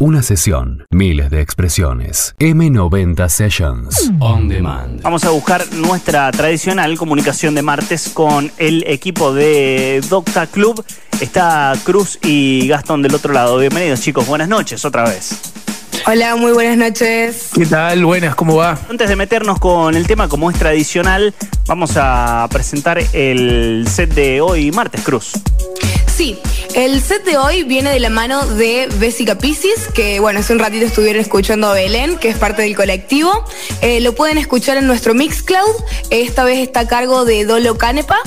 Una sesión, miles de expresiones. M90 Sessions. On demand. Vamos a buscar nuestra tradicional comunicación de martes con el equipo de Docta Club. Está Cruz y Gastón del otro lado. Bienvenidos chicos, buenas noches otra vez. Hola, muy buenas noches. ¿Qué tal? Buenas, ¿cómo va? Antes de meternos con el tema como es tradicional, vamos a presentar el set de hoy martes, Cruz. Sí, el set de hoy viene de la mano de Bessica Piscis, que bueno, hace un ratito estuvieron escuchando a Belén, que es parte del colectivo. Eh, lo pueden escuchar en nuestro Mixcloud. Esta vez está a cargo de Dolo Canepa.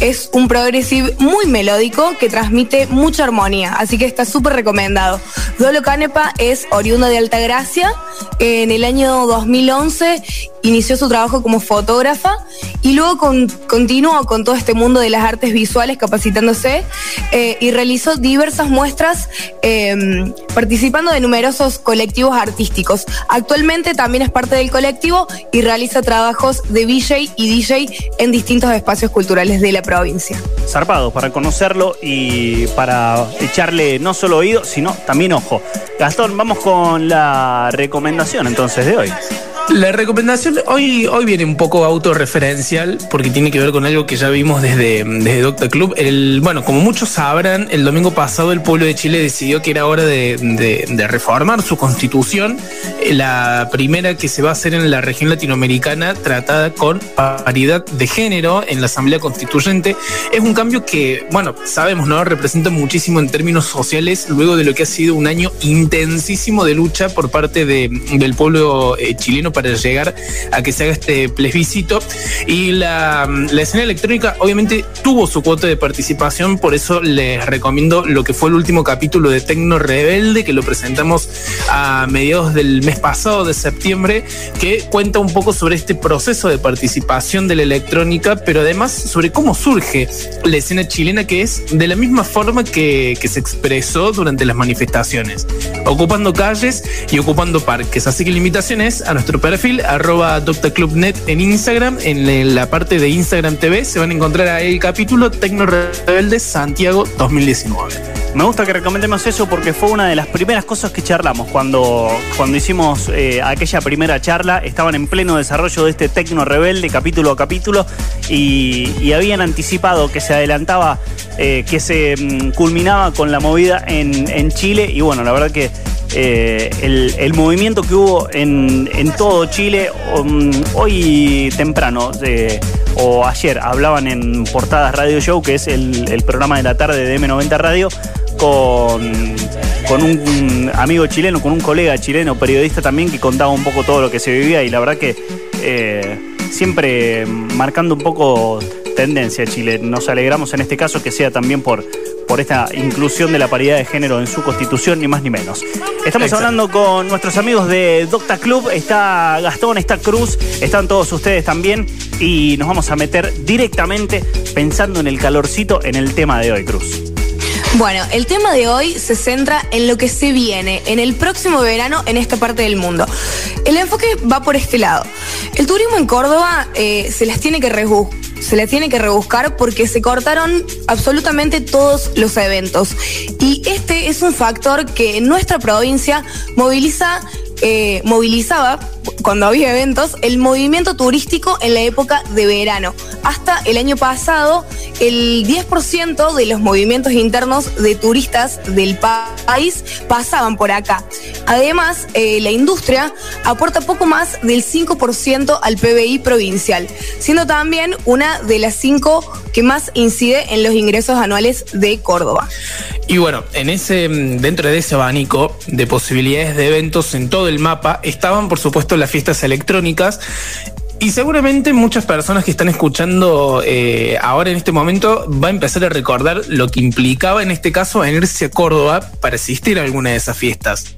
Es un progressive muy melódico que transmite mucha armonía, así que está súper recomendado. Dolo Canepa es oriundo de Altagracia. En el año 2011 inició su trabajo como fotógrafa y luego continuó con todo este mundo de las artes visuales capacitándose eh, y realizó diversas muestras em, participando de numerosos colectivos artísticos. Actualmente también es parte del colectivo y realiza trabajos de VJ y DJ en distintos espacios culturales de la provincia. Zarpado para conocerlo y para echarle no solo oído, sino también ojo. Gastón, vamos con la recomendación entonces de hoy. La recomendación hoy, hoy viene un poco autorreferencial porque tiene que ver con algo que ya vimos desde, desde Doctor Club. Bueno, como muchos sabrán, el domingo pasado el pueblo de Chile decidió que era hora de, reformar su constitución, la primera que se va a hacer en la región latinoamericana tratada con paridad de género en la Asamblea Constituyente. Es un cambio que, bueno, sabemos, ¿no? Representa muchísimo en términos sociales luego de lo que ha sido un año intensísimo de lucha por parte del pueblo eh, chileno para llegar a que se haga este plebiscito. Y la, escena electrónica obviamente tuvo su cuota de participación, por eso les recomiendo lo que fue el último capítulo de Tecno Rebelde, que lo presentamos a mediados del mes pasado, de septiembre, que cuenta un poco sobre este proceso de participación de la electrónica, pero además sobre cómo surge la escena chilena, que es de la misma forma que, que se expresó durante las manifestaciones, ocupando calles y ocupando parques. Así que la invitación es a nuestro perfil, arroba DoctorClubNet en Instagram. En la parte de Instagram TV se van a encontrar el capítulo Tecno Rebelde Santiago 2019. Me gusta que recomendemos eso porque fue una de las primeras cosas que charlamos cuando, cuando hicimos eh, aquella primera charla. Estaban en pleno desarrollo de este Tecno Rebelde capítulo a capítulo y, habían anticipado que se adelantaba, eh, que se mm, culminaba con la movida en, en Chile y bueno, la verdad que eh, el, movimiento que hubo en, todo Chile. Um, hoy temprano o ayer hablaban en Portadas Radio Show, que es el, programa de la tarde de M90 Radio, con, con un amigo chileno, con un colega chileno, periodista también, que contaba un poco todo lo que se vivía y la verdad que eh, siempre marcando un poco tendencia Chile. Nos alegramos en este caso que sea también por, por esta inclusión de la paridad de género en su constitución, ni más ni menos. Estamos hablando con nuestros amigos de Docta Club, está Gastón, está Cruz, están todos ustedes también y nos vamos a meter directamente pensando en el calorcito en el tema de hoy, Cruz. Bueno, el tema de hoy se centra en lo que se viene en el próximo verano en esta parte del mundo. El enfoque va por este lado. El turismo en Córdoba eh, se las tiene que rebuscar se le tiene que rebuscar porque se cortaron absolutamente todos los eventos. Y este es un factor que en nuestra provincia moviliza, eh, movilizaba cuando había eventos, el movimiento turístico en la época de verano. Hasta el año pasado, el 10% de los movimientos internos de turistas del país pasaban por acá. Además, eh, la industria aporta poco más del 5% al PBI provincial, siendo también una de las cinco que más incide en los ingresos anuales de Córdoba. Y bueno, en ese, dentro de ese abanico de posibilidades de eventos en todo el mapa, estaban por supuesto las fiestas electrónicas y seguramente muchas personas que están escuchando eh, ahora en este momento va a empezar a recordar lo que implicaba en este caso en irse a Córdoba para asistir a alguna de esas fiestas,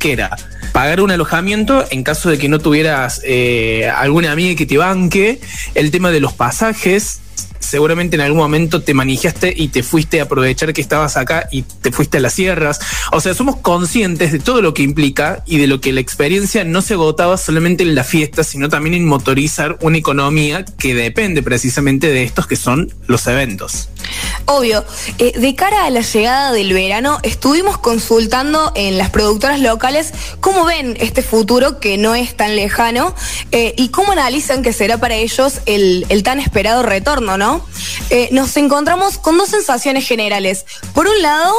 que era pagar un alojamiento en caso de que no tuvieras eh, alguna amiga que te banque, el tema de los pasajes, seguramente en algún momento te manijaste y te fuiste a aprovechar que estabas acá y te fuiste a las sierras. O sea, somos conscientes de todo lo que implica y de lo que la experiencia no se agotaba solamente en la fiesta, sino también en motorizar una economía que depende precisamente de estos que son los eventos. Obvio, eh, de cara a la llegada del verano, estuvimos consultando en las productoras locales cómo ven este futuro que no es tan lejano eh, y cómo analizan que será para ellos el, el tan esperado retorno, ¿no? Eh, nos encontramos con dos sensaciones generales. Por un lado,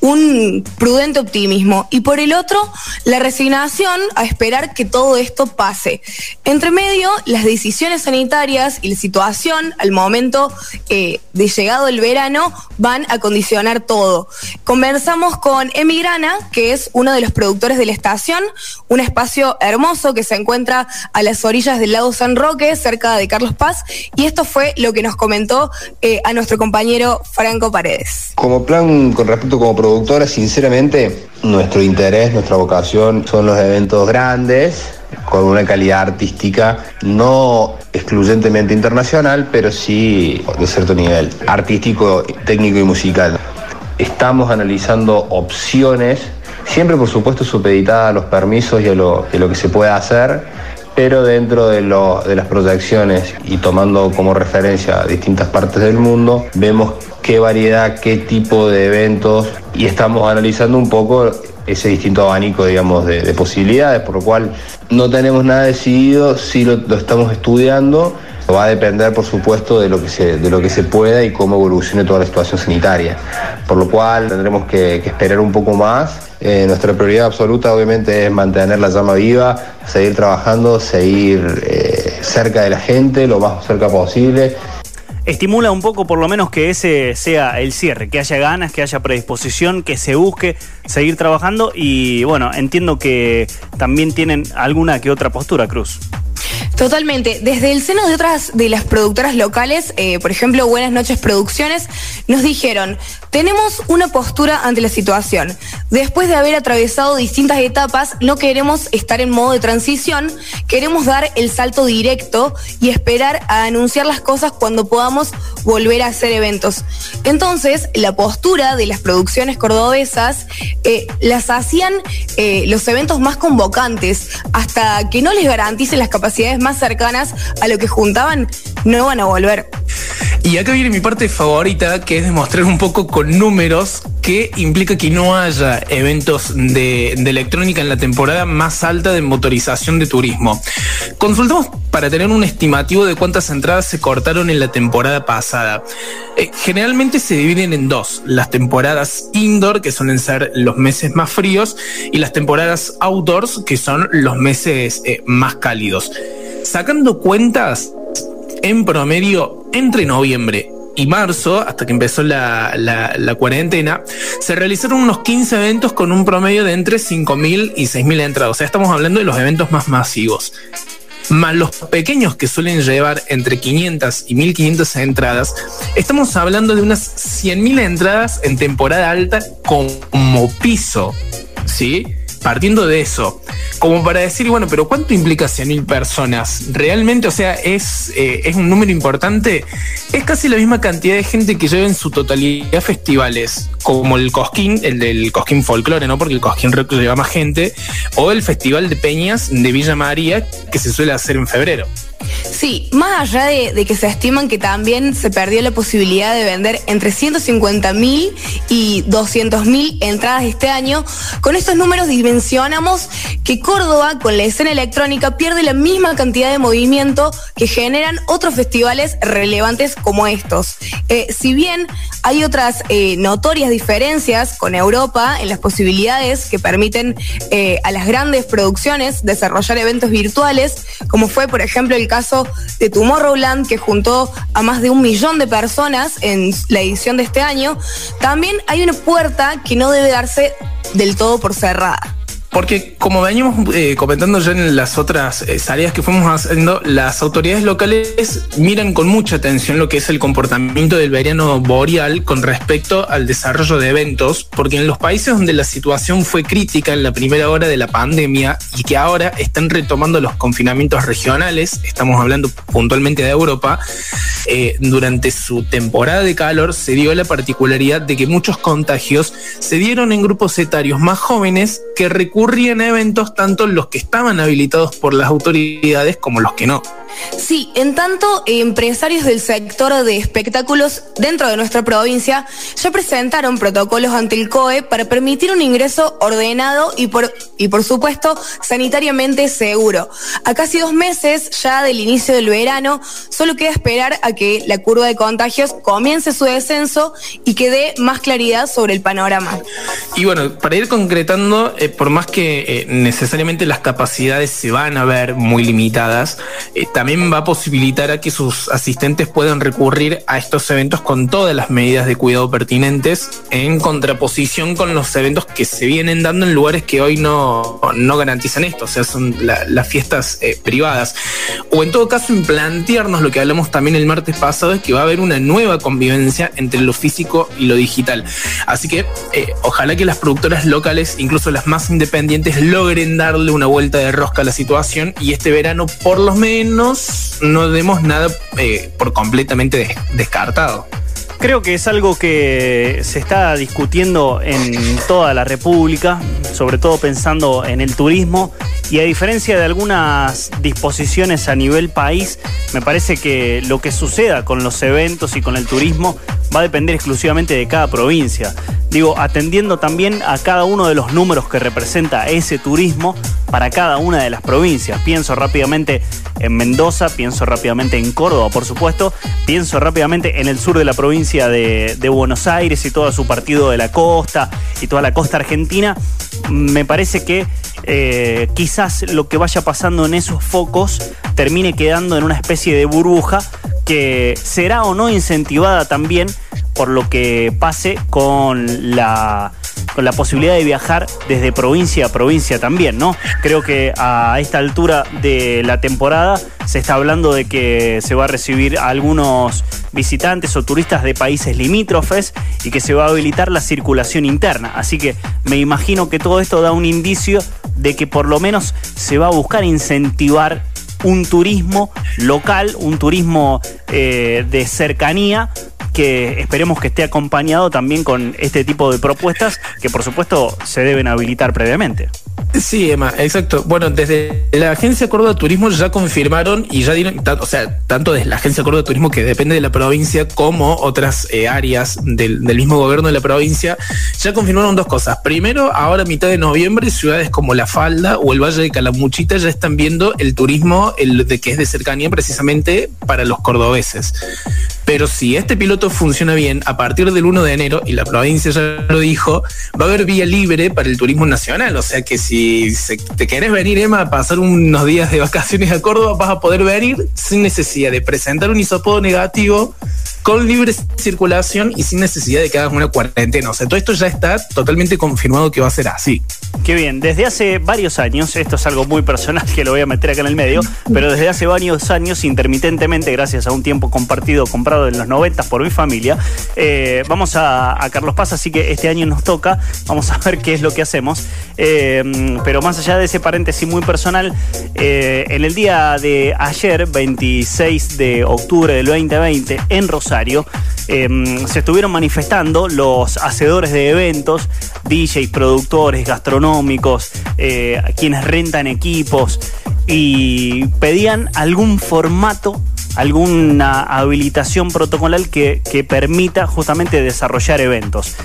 un prudente optimismo y por el otro la resignación a esperar que todo esto pase. Entre medio, las decisiones sanitarias y la situación al momento eh, de llegado el verano van a condicionar todo. Conversamos con Emigrana, que es uno de los productores de la estación, un espacio hermoso que se encuentra a las orillas del lago San Roque, cerca de Carlos Paz, y esto fue lo que nos comentó eh, a nuestro compañero Franco Paredes. Como plan con respecto como productora, sinceramente, nuestro interés, nuestra vocación son los eventos grandes, con una calidad artística no excluyentemente internacional, pero sí de cierto nivel artístico, técnico y musical. Estamos analizando opciones, siempre por supuesto supeditadas a los permisos y a lo, a lo que se puede hacer, pero dentro de, las proyecciones y tomando como referencia distintas partes del mundo, vemos qué variedad, qué tipo de eventos y estamos analizando un poco ese distinto abanico, digamos, de, de posibilidades, por lo cual no tenemos nada decidido, sí lo, estamos estudiando. Va a depender, por supuesto, de lo, que se, de lo que se pueda y cómo evolucione toda la situación sanitaria. Por lo cual tendremos que, esperar un poco más. Eh, nuestra prioridad absoluta, obviamente, es mantener la llama viva, seguir trabajando, seguir eh, cerca de la gente, lo más cerca posible estimula un poco por lo menos que ese sea el cierre, que haya ganas, que haya predisposición, que se busque seguir trabajando y bueno, entiendo que también tienen alguna que otra postura, Cruz. Totalmente. Desde el seno de otras de las productoras locales, eh, por ejemplo, Buenas noches Producciones, nos dijeron, tenemos una postura ante la situación. Después de haber atravesado distintas etapas, no queremos estar en modo de transición, queremos dar el salto directo y esperar a anunciar las cosas cuando podamos volver a hacer eventos. Entonces, la postura de las producciones cordobesas eh, las hacían eh, los eventos más convocantes, hasta que no les garanticen las capacidades más cercanas a lo que juntaban, no van a volver. Y acá viene mi parte favorita, que es demostrar un poco con números que implica que no haya eventos de, electrónica en la temporada más alta de motorización de turismo. Consultamos para tener un estimativo de cuántas entradas se cortaron en la temporada pasada. Eh, generalmente se dividen en dos, las temporadas indoor, que suelen ser los meses más fríos, y las temporadas outdoors, que son los meses eh, más cálidos. Sacando cuentas, en promedio, entre noviembre y marzo, hasta que empezó la, la, cuarentena, se realizaron unos 15 eventos con un promedio de entre 5.000 y 6.000 entradas. O sea, estamos hablando de los eventos más masivos. Más los pequeños que suelen llevar entre 500 y 1.500 entradas, estamos hablando de unas 100.000 entradas en temporada alta como piso. ¿Sí? Partiendo de eso, como para decir, bueno, pero ¿cuánto implica 100.000 personas? Realmente, o sea, es, eh, es un número importante. Es casi la misma cantidad de gente que lleva en su totalidad festivales, como el Cosquín, el del Cosquín Folklore, ¿no? Porque el Cosquín Rock lleva más gente, o el Festival de Peñas de Villa María, que se suele hacer en febrero. Sí, más allá de, que se estiman que también se perdió la posibilidad de vender entre 150 mil y 200 mil entradas este año, con estos números dimensionamos que Córdoba, con la escena electrónica, pierde la misma cantidad de movimiento que generan otros festivales relevantes como estos. Eh, si bien hay otras eh, notorias diferencias con Europa en las posibilidades que permiten eh, a las grandes producciones desarrollar eventos virtuales, como fue, por ejemplo, el caso de Tomorrowland, que juntó a más de un millón de personas en la edición de este año, también hay una puerta que no debe darse del todo por cerrada. Porque como veníamos eh, comentando ya en las otras eh, áreas que fuimos haciendo, las autoridades locales miran con mucha atención lo que es el comportamiento del verano boreal con respecto al desarrollo de eventos, porque en los países donde la situación fue crítica en la primera hora de la pandemia y que ahora están retomando los confinamientos regionales, estamos hablando puntualmente de Europa, eh, durante su temporada de calor se dio la particularidad de que muchos contagios se dieron en grupos etarios más jóvenes que recurrían a eventos tanto los que estaban habilitados por las autoridades como los que no. Sí, en tanto, empresarios del sector de espectáculos dentro de nuestra provincia ya presentaron protocolos ante el COE para permitir un ingreso ordenado y por, y por supuesto sanitariamente seguro. A casi dos meses ya del inicio del verano, solo queda esperar a que la curva de contagios comience su descenso y que dé más claridad sobre el panorama. Y bueno, para ir concretando, eh, por más que eh, necesariamente las capacidades se van a ver muy limitadas, eh, también va a posibilitar a que sus asistentes puedan recurrir a estos eventos con todas las medidas de cuidado pertinentes en contraposición con los eventos que se vienen dando en lugares que hoy no, no garantizan esto, o sea, son las fiestas eh, privadas. O en todo caso, en plantearnos lo que hablamos también el martes pasado, es que va a haber una nueva convivencia entre lo físico y lo digital. Así que eh, ojalá que las productoras locales, incluso las más independientes, logren darle una vuelta de rosca a la situación y este verano por lo menos no demos nada eh, por completamente descartado. Creo que es algo que se está discutiendo en toda la República, sobre todo pensando en el turismo, y a diferencia de algunas disposiciones a nivel país, me parece que lo que suceda con los eventos y con el turismo va a depender exclusivamente de cada provincia. Digo, atendiendo también a cada uno de los números que representa ese turismo para cada una de las provincias. Pienso rápidamente en Mendoza, pienso rápidamente en Córdoba, por supuesto, pienso rápidamente en el sur de la provincia de, Buenos Aires y todo su partido de la costa y toda la costa argentina. Me parece que eh, quizás lo que vaya pasando en esos focos termine quedando en una especie de burbuja que será o no incentivada también por lo que pase con la con la posibilidad de viajar desde provincia a provincia también, ¿no? Creo que a esta altura de la temporada se está hablando de que se va a recibir a algunos visitantes o turistas de países limítrofes y que se va a habilitar la circulación interna. Así que me imagino que todo esto da un indicio de que por lo menos se va a buscar incentivar un turismo local, un turismo eh, de cercanía que esperemos que esté acompañado también con este tipo de propuestas que por supuesto se deben habilitar previamente. Sí, Emma, exacto. Bueno, desde la Agencia Córdoba de Turismo ya confirmaron y ya dieron, o sea, tanto desde la Agencia Córdoba de Turismo que depende de la provincia como otras eh, áreas del, mismo gobierno de la provincia, ya confirmaron dos cosas. Primero, ahora a mitad de noviembre, ciudades como La Falda o el Valle de Calamuchita ya están viendo el turismo el de que es de cercanía precisamente para los cordobeses. Pero si este piloto funciona bien, a partir del 1 de enero, y la provincia ya lo dijo, va a haber vía libre para el turismo nacional. O sea que si te querés venir, Emma, a pasar unos días de vacaciones a Córdoba, vas a poder venir sin necesidad de presentar un isopodo negativo con libre circulación y sin necesidad de que hagas una cuarentena. O sea, todo esto ya está totalmente confirmado que va a ser así. Qué bien, desde hace varios años, esto es algo muy personal que lo voy a meter acá en el medio, pero desde hace varios años, intermitentemente, gracias a un tiempo compartido, comprado en los 90 por mi familia, eh, vamos a, Carlos Paz, así que este año nos toca, vamos a ver qué es lo que hacemos. Eh, pero más allá de ese paréntesis muy personal, eh, en el día de ayer, 26 de octubre del 2020, en Rosario, Em, se estuvieron manifestando los hacedores de eventos, DJs, productores, gastronómicos, eh, quienes rentan equipos y pedían algún formato alguna habilitación protocolar que, permita justamente desarrollar eventos.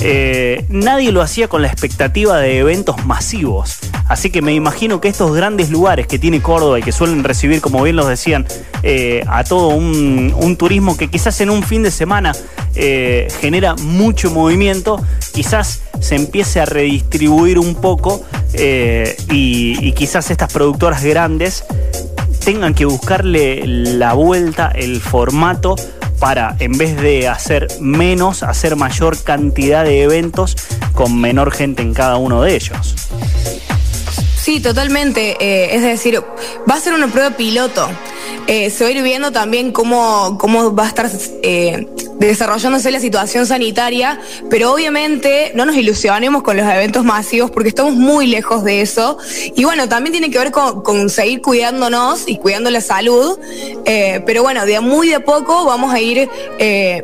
Eh, nadie lo hacía con la expectativa de eventos masivos. Así que me imagino que estos grandes lugares que tiene Córdoba y que suelen recibir, como bien los decían, eh, a todo un, turismo que quizás en un fin de semana eh, genera mucho movimiento, quizás se empiece a redistribuir un poco y quizás estas productoras grandes tengan que buscarle la vuelta, el formato para, en vez de hacer menos, hacer mayor cantidad de eventos con menor gente en cada uno de ellos. Sí, totalmente. Eh, es decir, va a ser una prueba piloto. Eh, se va a ir viendo también cómo, cómo va a estar eh, desarrollándose la situación sanitaria, pero obviamente no nos ilusionemos con los eventos masivos porque estamos muy lejos de eso. Y bueno, también tiene que ver con, seguir cuidándonos y cuidando la salud, pero bueno, de muy de poco vamos a ir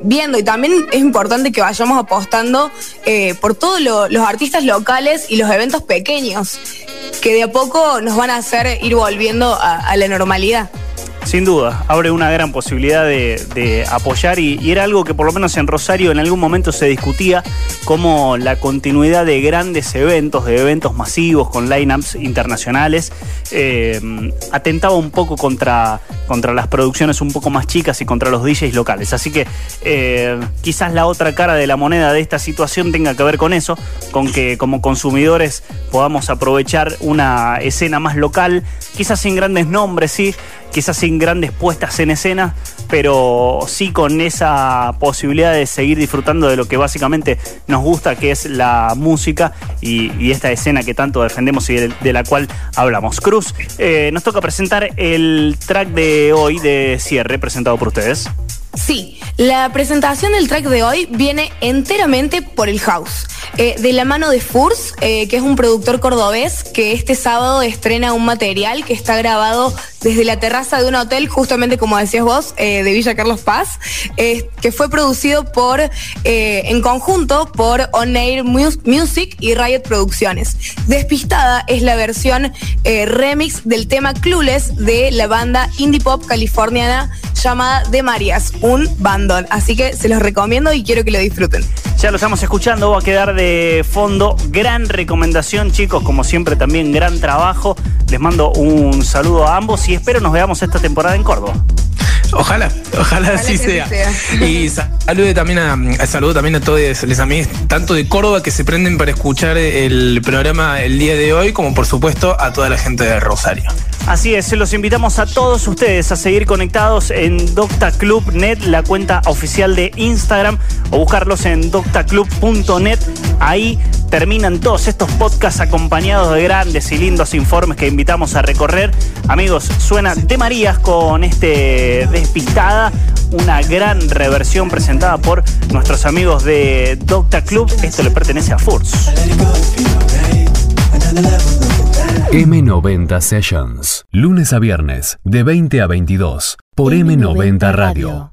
viendo y también es importante que vayamos apostando por todos los artistas locales y los eventos pequeños que de a poco nos van a hacer ir volviendo a, la normalidad. Sin duda, abre una gran posibilidad de, apoyar y, era algo que por lo menos en Rosario en algún momento se discutía como la continuidad de grandes eventos, de eventos masivos con lineups internacionales, eh, atentaba un poco contra, contra las producciones un poco más chicas y contra los DJs locales. Así que eh, quizás la otra cara de la moneda de esta situación tenga que ver con eso, con que como consumidores podamos aprovechar una escena más local, quizás sin grandes nombres, sí, quizás sin grandes puestas en escena, pero sí con esa posibilidad de seguir disfrutando de lo que básicamente nos gusta, que es la música y, esta escena que tanto defendemos y de, la cual hablamos. Cruz, eh, nos toca presentar el track de hoy de cierre presentado por ustedes. Sí, la presentación del track de hoy viene enteramente por el house. Eh, de la mano de Furs, eh, que es un productor cordobés que este sábado estrena un material que está grabado desde la terraza de un hotel, justamente como decías vos, eh, de Villa Carlos Paz, que fue producido por, en conjunto por On Air Music y Riot Producciones. Despistada es la versión remix del tema Clueless de la banda indie pop californiana llamada De Marias, un Así que se los recomiendo y quiero que lo disfruten. Ya lo estamos escuchando, va a quedar de fondo. Gran recomendación, chicos, como siempre también gran trabajo. Les mando un saludo a ambos y espero nos veamos esta temporada en Córdoba. Ojalá, ojalá, así sea. Y saludo también a, saludo también a todos les amigos, tanto de Córdoba que se prenden para escuchar el programa el día de hoy, como por supuesto a toda la gente de Rosario. Así es, los invitamos a todos ustedes a seguir conectados en DoctaClub.net, la cuenta oficial de Instagram, o buscarlos en doctaclub.net. Ahí terminan todos estos podcasts acompañados de grandes y lindos informes que invitamos a recorrer. Amigos, suena de Marías con este despistada, una gran reversión presentada por nuestros amigos de Docta Club. Esto le pertenece a Furz. M90 Sessions, lunes a viernes, de 20 a 22, por M90 Radio.